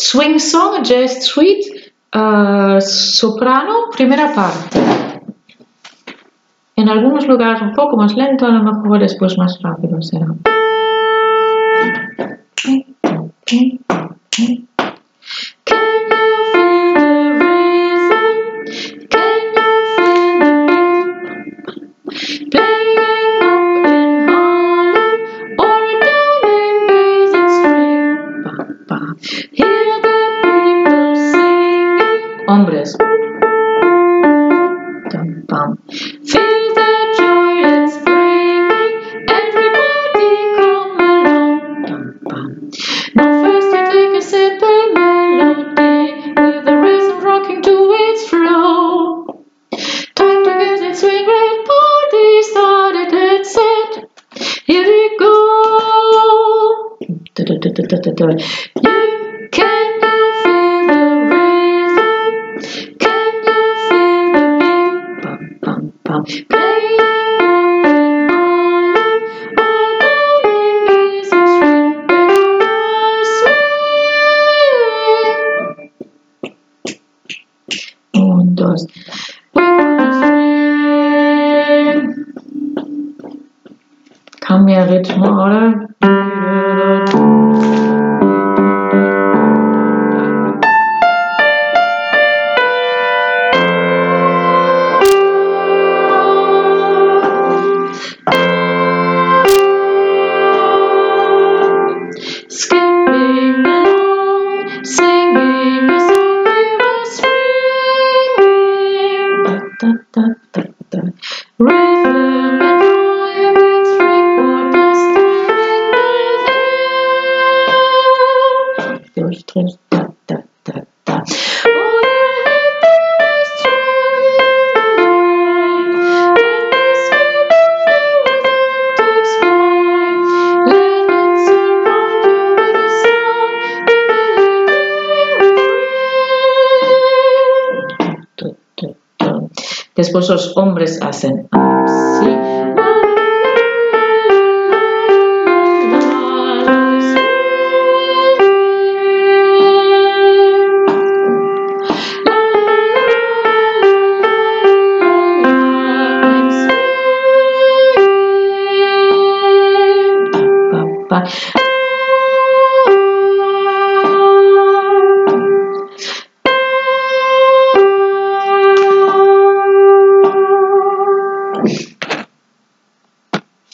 Swing Song, Jazz Suite, uh, soprano, primera parte. En algunos lugares un poco más lento, a lo mejor después más rápido será. Hombres. Dum, bum. Feel the joy. Everybody come along. Dum, bum. Now first you take a simple melody with the rhythm rocking to its flow. Time to get it swing with party started and set. Here we go. You Nachbarn. Und das. Kam mehr Rhythmus, oder? Swinging. Da, da, da, da, da. Rhythm and rhyme, it's three-quarter standing there. que esposos hombres hacen. Sí.